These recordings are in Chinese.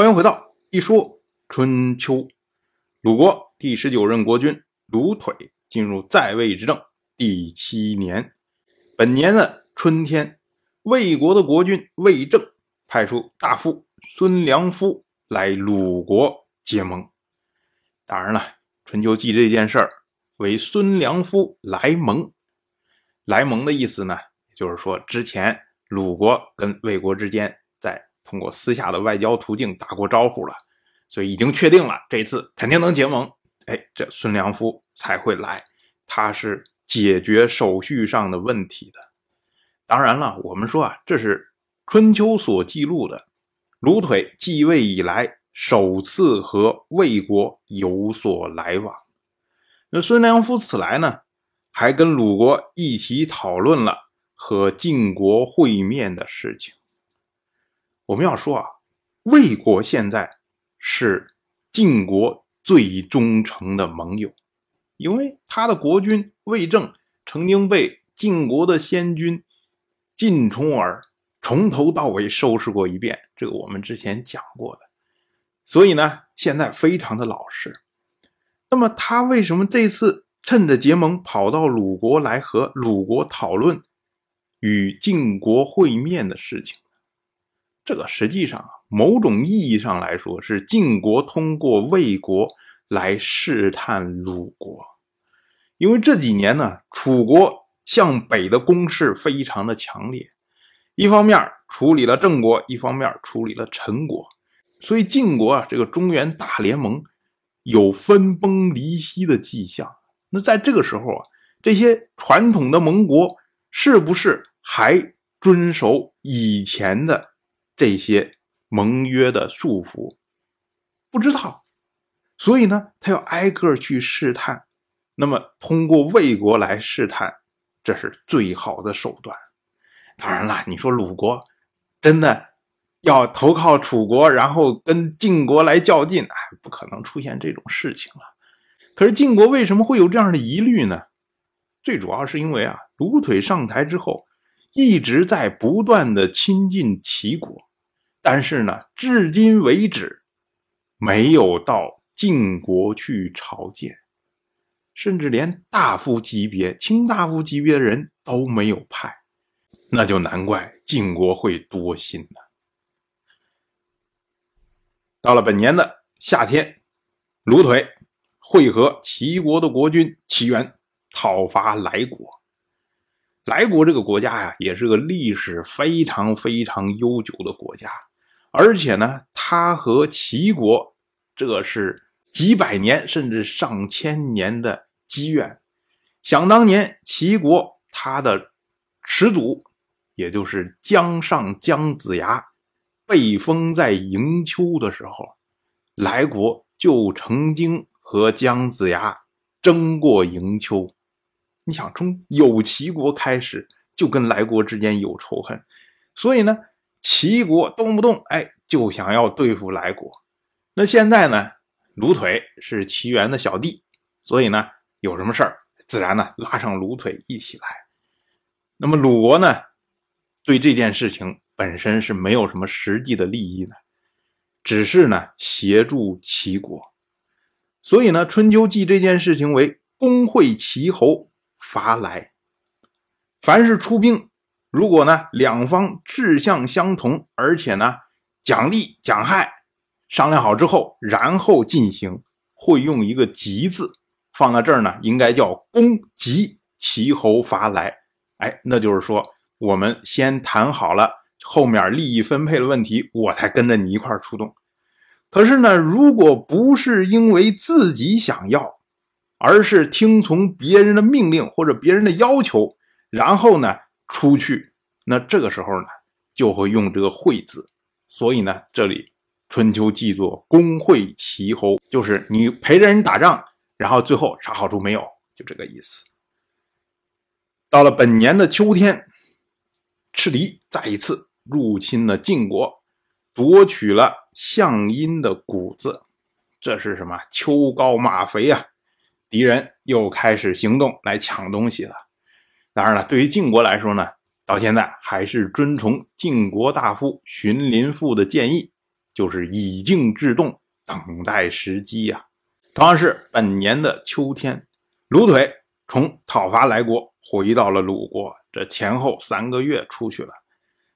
欢迎回到一说春秋。鲁国第十九任国君鲁腿进入在位执政第七年，本年的春天，魏国的国君魏正派出大夫孙良夫来鲁国结盟。当然了，春秋记这件事儿为孙良夫来盟。来盟的意思呢，就是说之前鲁国跟魏国之间通过私下的外交途径打过招呼了，所以已经确定了这次肯定能结盟。哎，这孙良夫才会来，他是解决手续上的问题的。当然了，我们说啊，这是春秋所记录的鲁腿继位以来首次和魏国有所来往。那孙良夫此来呢？还跟鲁国一起讨论了和晋国会面的事情。我们要说啊，魏国现在是晋国最忠诚的盟友，因为他的国君魏正曾经被晋国的先君晋重耳从头到尾收拾过一遍，这个我们之前讲过的。所以呢，现在非常的老实。那么他为什么这次？趁着结盟跑到鲁国来和鲁国讨论与晋国会面的事情，这个实际上某种意义上来说是晋国通过魏国来试探鲁国，因为这几年呢，楚国向北的攻势非常的强烈，一方面处理了郑国，一方面处理了陈国，所以晋国啊这个中原大联盟有分崩离析的迹象。那在这个时候啊，这些传统的盟国是不是还遵守以前的这些盟约的束缚？不知道，所以呢，他要挨个去试探。那么，通过魏国来试探，这是最好的手段。当然了，你说鲁国真的要投靠楚国，然后跟晋国来较劲，哎，不可能出现这种事情了。可是晋国为什么会有这样的疑虑呢？最主要是因为啊，鲁腿上台之后，一直在不断的亲近齐国，但是呢，至今为止没有到晋国去朝见，甚至连大夫级别、卿大夫级别的人都没有派，那就难怪晋国会多心了。到了本年的夏天，鲁腿。会合齐国的国君齐元讨伐莱国。莱国这个国家呀，也是个历史非常非常悠久的国家，而且呢，他和齐国这是几百年甚至上千年的积怨。想当年，齐国他的始祖，也就是姜尚姜子牙，被封在营丘的时候，莱国就曾经。和姜子牙争过营丘，你想从有齐国开始就跟莱国之间有仇恨，所以呢，齐国动不动哎就想要对付莱国。那现在呢，鲁腿是齐元的小弟，所以呢，有什么事儿自然呢拉上鲁腿一起来。那么鲁国呢，对这件事情本身是没有什么实际的利益的，只是呢协助齐国。所以呢，春秋记这件事情为公会齐侯伐来。凡是出兵，如果呢两方志向相同，而且呢奖励奖害商量好之后，然后进行，会用一个“吉”字放在这儿呢，应该叫公吉齐侯伐来。哎，那就是说我们先谈好了后面利益分配的问题，我才跟着你一块出动。可是呢，如果不是因为自己想要，而是听从别人的命令或者别人的要求，然后呢出去，那这个时候呢就会用这个“会”字。所以呢，这里春秋记作“公会齐侯”，就是你陪着人打仗，然后最后啥好处没有，就这个意思。到了本年的秋天，赤狄再一次入侵了晋国，夺取了。项阴的谷子，这是什么？秋高马肥啊！敌人又开始行动来抢东西了。当然了，对于晋国来说呢，到现在还是遵从晋国大夫荀林父的建议，就是以静制动，等待时机呀。同样是本年的秋天，卢腿从讨伐来国回到了鲁国，这前后三个月出去了。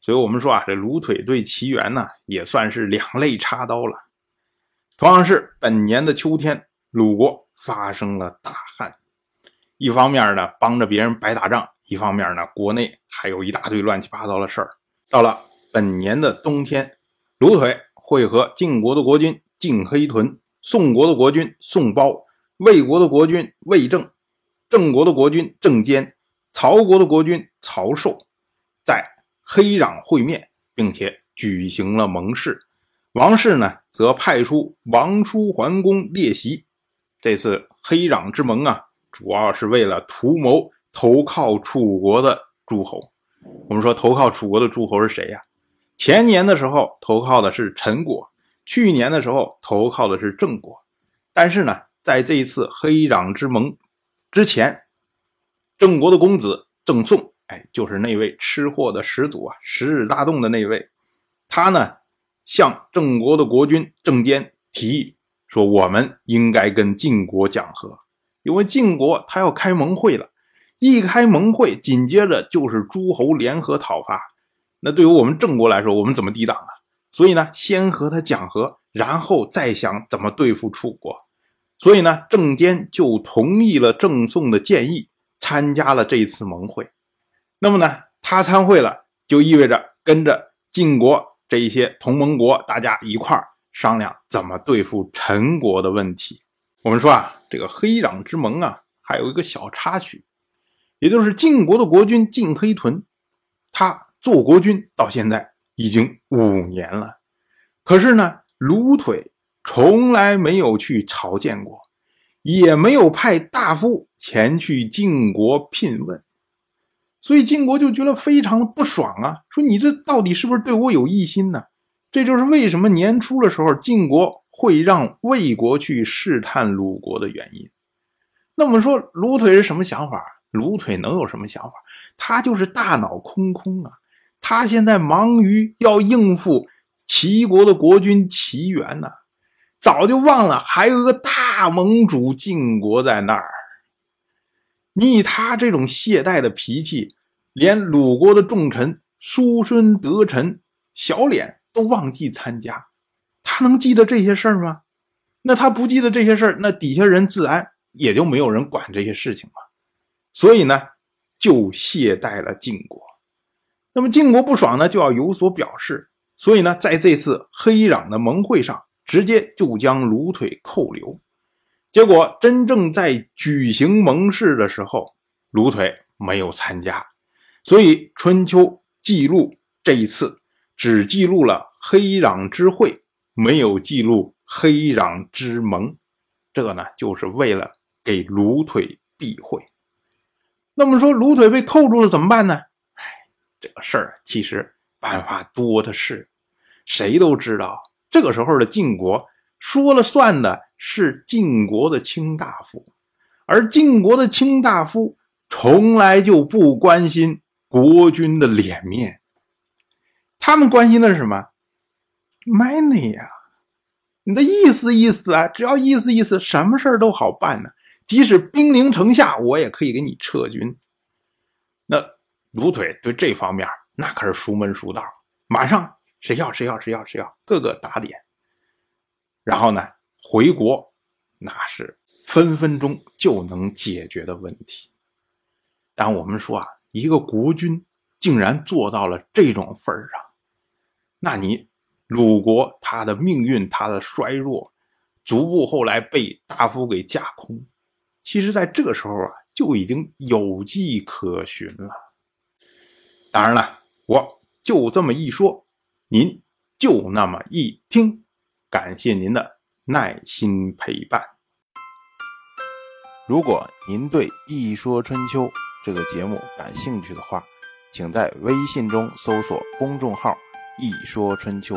所以我们说啊，这卢腿对齐元呢，也算是两肋插刀了。同样是本年的秋天，鲁国发生了大旱。一方面呢，帮着别人白打仗；一方面呢，国内还有一大堆乱七八糟的事儿。到了本年的冬天，卢腿会和晋国的国君晋黑豚、宋国的国君宋包、魏国的国君魏正、郑国的国君郑坚、曹国的国君曹寿，在黑壤会面，并且举行了盟誓。王室呢，则派出王叔桓公列席。这次黑壤之盟啊。主要是为了图谋投靠楚国的诸侯。我们说投靠楚国的诸侯是谁呀？前年的时候投靠的是陈国，去年的时候投靠的是郑国。但是呢，在这一次黑壤之盟之前，郑国的公子郑宋，哎，就是那位吃货的始祖啊，十日大动的那位，他呢向郑国的国君郑坚提议说：“我们应该跟晋国讲和。”因为晋国他要开盟会了，一开盟会，紧接着就是诸侯联合讨伐。那对于我们郑国来说，我们怎么抵挡啊？所以呢，先和他讲和，然后再想怎么对付楚国。所以呢，郑坚就同意了郑宋的建议，参加了这次盟会。那么呢，他参会了，就意味着跟着晋国这一些同盟国，大家一块儿商量怎么对付陈国的问题。我们说啊。这个黑壤之盟啊，还有一个小插曲，也就是晋国的国君晋黑豚，他做国君到现在已经五年了，可是呢，卢腿从来没有去朝见过，也没有派大夫前去晋国聘问，所以晋国就觉得非常的不爽啊，说你这到底是不是对我有异心呢？这就是为什么年初的时候晋国。会让魏国去试探鲁国的原因。那我们说鲁腿是什么想法？鲁腿能有什么想法？他就是大脑空空啊！他现在忙于要应付齐国的国君齐元呢，早就忘了还有个大盟主晋国在那儿。你以他这种懈怠的脾气，连鲁国的重臣叔孙得臣小脸都忘记参加。他能记得这些事儿吗？那他不记得这些事儿，那底下人自然也就没有人管这些事情嘛。所以呢，就懈怠了晋国。那么晋国不爽呢，就要有所表示。所以呢，在这次黑壤的盟会上，直接就将卢腿扣留。结果真正在举行盟誓的时候，卢腿没有参加。所以春秋记录这一次，只记录了黑壤之会。没有记录黑壤之盟，这个呢，就是为了给卢腿避讳。那么说，卢腿被扣住了怎么办呢？哎，这个事儿其实办法多的是。谁都知道，这个时候的晋国说了算的是晋国的卿大夫，而晋国的卿大夫从来就不关心国君的脸面，他们关心的是什么？money 呀，你的意思意思啊，只要意思意思，什么事儿都好办呢。即使兵临城下，我也可以给你撤军。那卢腿对这方面那可是熟门熟道，马上谁要谁要谁要谁要，各个打点。然后呢，回国那是分分钟就能解决的问题。但我们说啊，一个国君竟然做到了这种份儿上，那你。鲁国他的命运，他的衰弱，逐步后来被大夫给架空。其实，在这个时候啊，就已经有迹可循了。当然了，我就这么一说，您就那么一听。感谢您的耐心陪伴。如果您对《一说春秋》这个节目感兴趣的话，请在微信中搜索公众号“一说春秋”。